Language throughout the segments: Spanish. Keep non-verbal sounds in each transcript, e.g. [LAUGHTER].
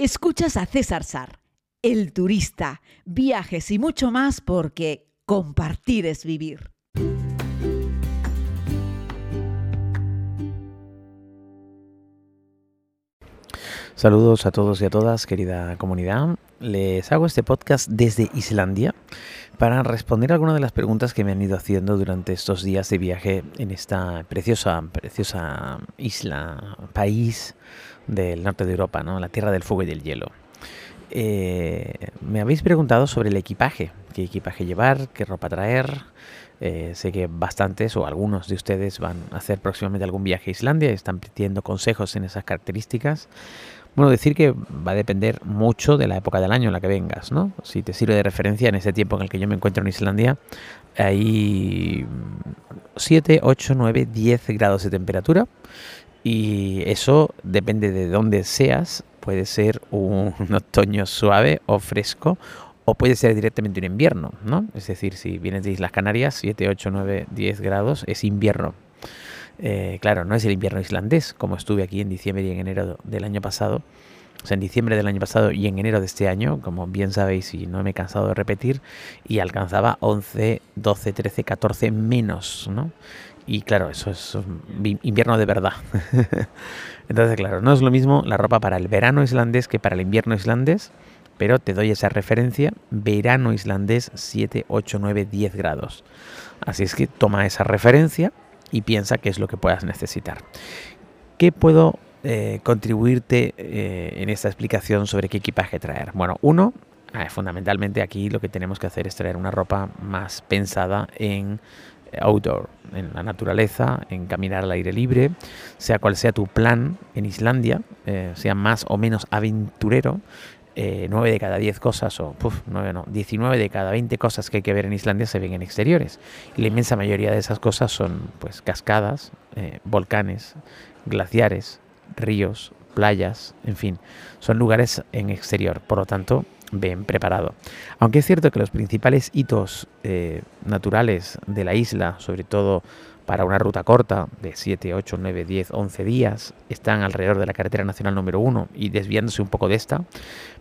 Escuchas a César Sar, el turista, viajes y mucho más porque compartir es vivir. Saludos a todos y a todas, querida comunidad. Les hago este podcast desde Islandia para responder algunas de las preguntas que me han ido haciendo durante estos días de viaje en esta preciosa, preciosa isla, país del norte de Europa, ¿no? la tierra del fuego y del hielo. Eh, me habéis preguntado sobre el equipaje, qué equipaje llevar, qué ropa traer. Eh, sé que bastantes o algunos de ustedes van a hacer próximamente algún viaje a Islandia y están pidiendo consejos en esas características. Bueno, decir que va a depender mucho de la época del año en la que vengas, ¿no? Si te sirve de referencia en ese tiempo en el que yo me encuentro en Islandia, hay 7, 8, 9, 10 grados de temperatura y eso depende de dónde seas, puede ser un [LAUGHS] otoño suave o fresco o puede ser directamente un invierno, ¿no? Es decir, si vienes de Islas Canarias, 7, 8, 9, 10 grados es invierno. Eh, claro, no es el invierno islandés, como estuve aquí en diciembre y en enero del año pasado. O sea, en diciembre del año pasado y en enero de este año, como bien sabéis y no me he cansado de repetir, y alcanzaba 11, 12, 13, 14 menos, ¿no? Y claro, eso es invierno de verdad. [LAUGHS] Entonces, claro, no es lo mismo la ropa para el verano islandés que para el invierno islandés, pero te doy esa referencia, verano islandés 7, 8, 9, 10 grados. Así es que toma esa referencia y piensa qué es lo que puedas necesitar. ¿Qué puedo eh, contribuirte eh, en esta explicación sobre qué equipaje traer? Bueno, uno, eh, fundamentalmente aquí lo que tenemos que hacer es traer una ropa más pensada en outdoor, en la naturaleza, en caminar al aire libre, sea cual sea tu plan en Islandia, eh, sea más o menos aventurero, eh, 9 de cada 10 cosas, o puf, 9 no, 19 de cada 20 cosas que hay que ver en Islandia se ven en exteriores. Y la inmensa mayoría de esas cosas son pues cascadas, eh, volcanes, glaciares, ríos, playas, en fin, son lugares en exterior. Por lo tanto, ven preparado. Aunque es cierto que los principales hitos eh, naturales de la isla, sobre todo para una ruta corta de 7, 8, 9, 10, 11 días, están alrededor de la carretera nacional número 1 y desviándose un poco de esta,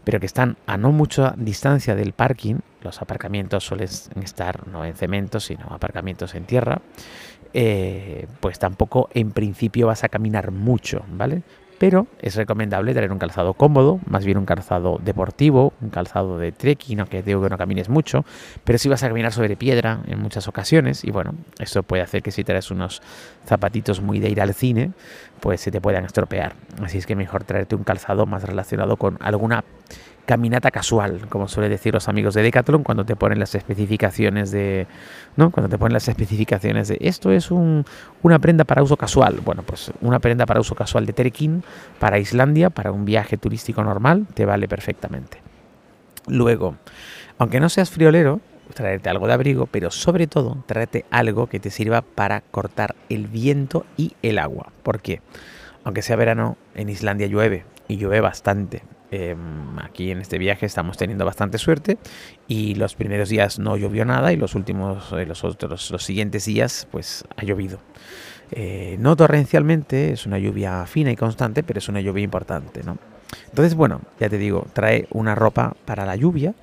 pero que están a no mucha distancia del parking. Los aparcamientos suelen estar no en cemento, sino aparcamientos en tierra. Eh, pues tampoco en principio vas a caminar mucho, ¿vale? Pero es recomendable traer un calzado cómodo, más bien un calzado deportivo, un calzado de trekking, aunque digo que no camines mucho, pero si vas a caminar sobre piedra en muchas ocasiones, y bueno, eso puede hacer que si traes unos zapatitos muy de ir al cine, pues se te puedan estropear. Así es que mejor traerte un calzado más relacionado con alguna caminata casual, como suele decir los amigos de Decathlon cuando te ponen las especificaciones de, ¿no? Cuando te ponen las especificaciones de esto es un, una prenda para uso casual. Bueno, pues una prenda para uso casual de trekking para Islandia, para un viaje turístico normal, te vale perfectamente. Luego, aunque no seas friolero, traerte algo de abrigo, pero sobre todo tráete algo que te sirva para cortar el viento y el agua. ¿Por qué? Aunque sea verano, en Islandia llueve y llueve bastante. Em, aquí en este viaje estamos teniendo bastante suerte y los primeros días no llovió nada y los últimos, eh, los otros, los siguientes días pues ha llovido. Eh, no torrencialmente, es una lluvia fina y constante, pero es una lluvia importante, ¿no? Entonces, bueno, ya te digo, trae una ropa para la lluvia,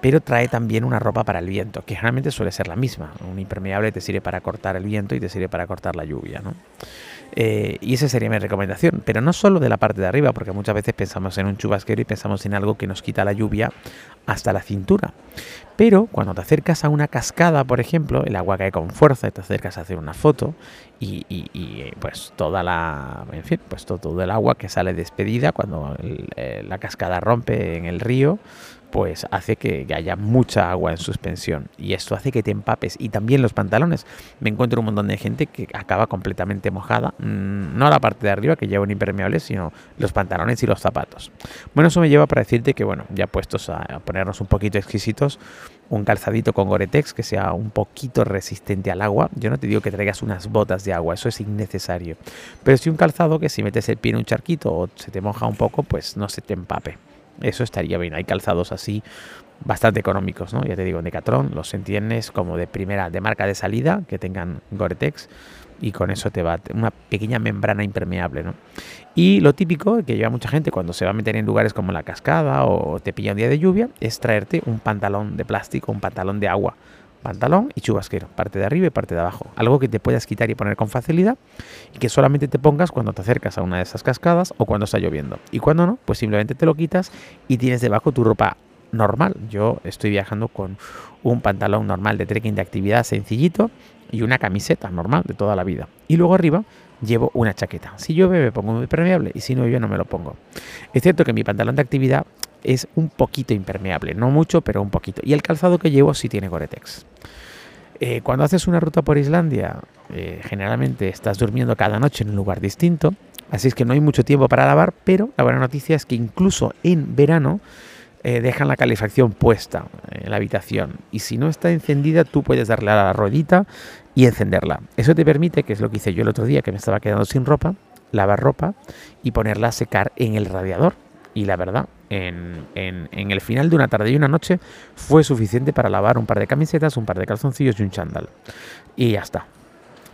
pero trae también una ropa para el viento, que generalmente suele ser la misma. Un impermeable te sirve para cortar el viento y te sirve para cortar la lluvia, ¿no? Eh, y esa sería mi recomendación, pero no solo de la parte de arriba, porque muchas veces pensamos en un chubasquero y pensamos en algo que nos quita la lluvia hasta la cintura. Pero cuando te acercas a una cascada, por ejemplo, el agua cae con fuerza y te acercas a hacer una foto y, pues toda la, en fin, pues todo, el agua que sale despedida cuando eh, la cascada rompe en el río, pues hace que haya mucha agua en suspensión y esto hace que te empapes y también los pantalones. Me encuentro un montón de gente que acaba completamente mojada, mm, no la parte de arriba que lleva un impermeable, sino los pantalones y los zapatos. Bueno, eso me lleva para decirte que bueno, ya puestos a ponernos un poquito exquisitos, un calzadito con Gore-Tex que sea un poquito resistente al agua. Yo no te digo que traigas unas botas de agua, eso es innecesario. Pero si un calzado que si metes el pie en un charquito o se te moja un poco, pues no se te empape. Eso estaría bien. Hay calzados así bastante económicos, ¿no? Ya te digo, en Decathlon los entiendes como de primera, de marca de salida, que tengan Gore-Tex. Y con eso te va una pequeña membrana impermeable, ¿no? Y lo típico que lleva mucha gente cuando se va a meter en lugares como la cascada o te pilla un día de lluvia es traerte un pantalón de plástico, un pantalón de agua pantalón y chubasquero, parte de arriba y parte de abajo. Algo que te puedas quitar y poner con facilidad y que solamente te pongas cuando te acercas a una de esas cascadas o cuando está lloviendo. Y cuando no, pues simplemente te lo quitas y tienes debajo tu ropa normal. Yo estoy viajando con un pantalón normal de trekking de actividad sencillito y una camiseta normal de toda la vida. Y luego arriba llevo una chaqueta. Si llueve me pongo muy permeable y si no yo no me lo pongo. Es cierto que mi pantalón de actividad es un poquito impermeable, no mucho, pero un poquito. Y el calzado que llevo sí tiene Gore-Tex. Eh, cuando haces una ruta por Islandia, eh, generalmente estás durmiendo cada noche en un lugar distinto, así es que no hay mucho tiempo para lavar, pero la buena noticia es que incluso en verano eh, dejan la calefacción puesta en la habitación y si no está encendida tú puedes darle a la ruedita y encenderla. Eso te permite, que es lo que hice yo el otro día que me estaba quedando sin ropa, lavar ropa y ponerla a secar en el radiador y la verdad, en, el final de una tarde y una noche fue suficiente para lavar un par de camisetas, un par de calzoncillos y un chándal. Y ya está.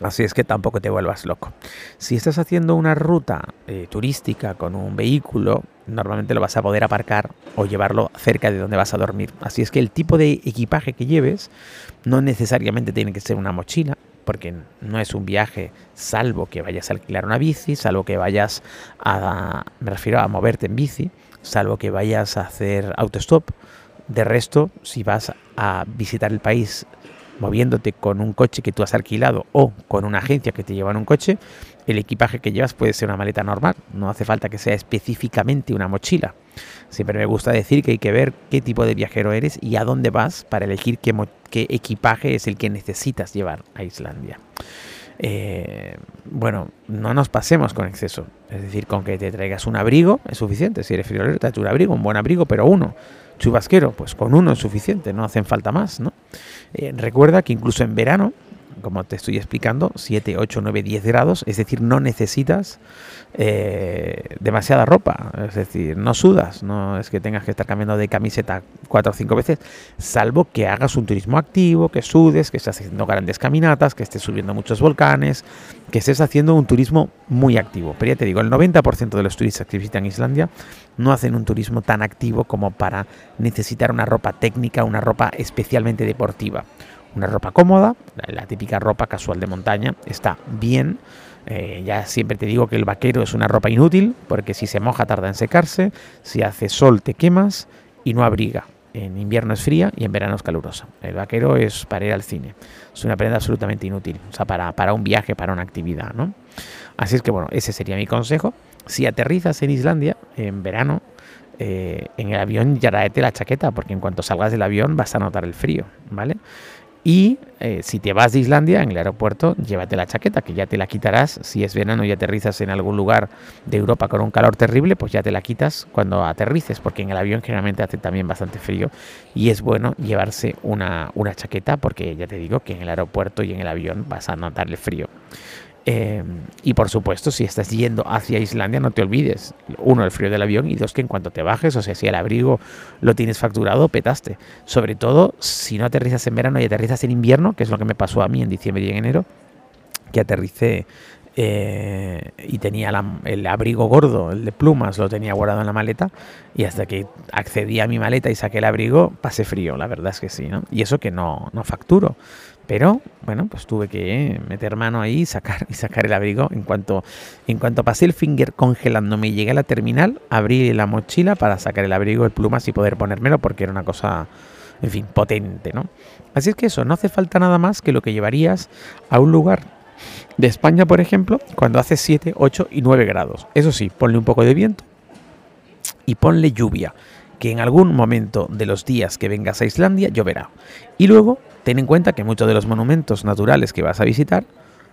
Así es que tampoco te vuelvas loco. Si estás haciendo una ruta eh, turística con un vehículo, normalmente lo vas a poder aparcar o llevarlo cerca de donde vas a dormir. Así es que el tipo de equipaje que lleves no necesariamente tiene que ser una mochila, porque no es un viaje salvo que vayas a alquilar una bici, salvo que vayas a, me refiero a moverte en bici, salvo que vayas a hacer autostop. De resto, si vas a visitar el país moviéndote con un coche que tú has alquilado o con una agencia que te lleva en un coche, el equipaje que llevas puede ser una maleta normal, no hace falta que sea específicamente una mochila. Siempre me gusta decir que hay que ver qué tipo de viajero eres y a dónde vas para elegir qué, equipaje es el que necesitas llevar a Islandia. Eh, bueno, no nos pasemos con exceso. Es decir, con que te traigas un abrigo es suficiente. Si eres friolero, te un abrigo, un buen abrigo, pero uno. Chubasquero, pues con uno es suficiente, no hacen falta más. ¿no? Eh, recuerda que incluso en verano como te estoy explicando, 7, 8, 9, 10 grados, es decir, no necesitas eh, demasiada ropa, es decir, no sudas, no es que tengas que estar cambiando de camiseta 4 o 5 veces, salvo que hagas un turismo activo, que sudes, que estés haciendo grandes caminatas, que estés subiendo muchos volcanes, que estés haciendo un turismo muy activo. Pero ya te digo, el 90% de los turistas que visitan Islandia no hacen un turismo tan activo como para necesitar una ropa técnica, una ropa especialmente deportiva una ropa cómoda, la típica ropa casual de montaña, está bien. Eh, ya siempre te digo que el vaquero es una ropa inútil, porque si se moja tarda en secarse, si hace sol te quemas y no abriga. En invierno es fría y en verano es calurosa. El vaquero es para ir al cine. Es una prenda absolutamente inútil. O sea, para, para un viaje, para una actividad, ¿no? Así es que bueno, ese sería mi consejo. Si aterrizas en Islandia en verano, eh, en el avión ya la chaqueta, porque en cuanto salgas del avión vas a notar el frío, ¿vale? Y eh, si te vas de Islandia, en el aeropuerto, llévate la chaqueta, que ya te la quitarás. Si es verano y aterrizas en algún lugar de Europa con un calor terrible, pues ya te la quitas cuando aterrices, porque en el avión generalmente hace también bastante frío. Y es bueno llevarse una, una chaqueta, porque ya te digo que en el aeropuerto y en el avión vas a notar el frío. Em, y por supuesto, si estás yendo hacia Islandia, no te olvides, uno, el frío del avión y dos, que en cuanto te bajes, o sea, si el abrigo lo tienes facturado, petaste. Sobre todo si no aterrizas en verano y aterrizas en invierno, que es lo que me pasó a mí en diciembre y en enero, que aterricé eh, y tenía el abrigo gordo, el de plumas, lo tenía guardado en la maleta y hasta que accedí a mi maleta y saqué el abrigo, pasé frío, la verdad es que sí, ¿no? Y eso que no, no facturo. Pero bueno, pues tuve que meter mano ahí y [LAUGHS] sacar, y sacar el abrigo. En cuanto, en cuanto pasé el finger congelándome y llegué a la terminal, abrí la mochila para sacar el abrigo, el plumas y poder ponérmelo porque era una cosa, en fin, potente, ¿no? Así es que eso, no hace falta nada más que lo que llevarías a un lugar de España, por ejemplo, cuando hace 7, 8 y 9 grados. Eso sí, ponle un poco de viento y ponle lluvia, que en algún momento de los días que vengas a Islandia lloverá. Y luego Ten en cuenta que muchos de los monumentos naturales que vas a visitar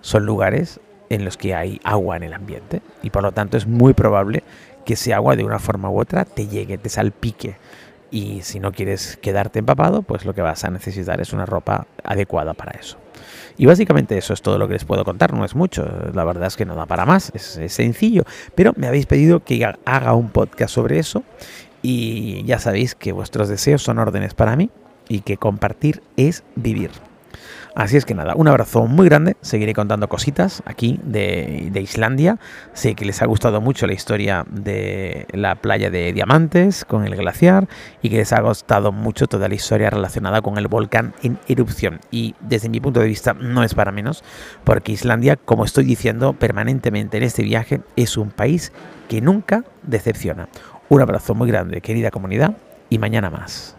son lugares en los que hay agua en el ambiente y por lo tanto es muy probable que ese agua de una forma u otra te llegue, te salpique y si no quieres quedarte empapado, pues lo que vas a necesitar es una ropa adecuada para eso. Y básicamente eso es todo lo que les puedo contar, no es mucho, la verdad es que no da para más, es, es sencillo, pero me habéis pedido que haga un podcast sobre eso y ya sabéis que vuestros deseos son órdenes para mí y que compartir es vivir. Así es que nada, un abrazo muy grande, seguiré contando cositas aquí de, de, Islandia. Sé que les ha gustado mucho la historia de la playa de Diamantes con el glaciar y que les ha gustado mucho toda la historia relacionada con el volcán en erupción. Y desde mi punto de vista no es para menos, porque Islandia, como estoy diciendo permanentemente en este viaje, es un país que nunca decepciona. Un abrazo muy grande, querida comunidad, y mañana más.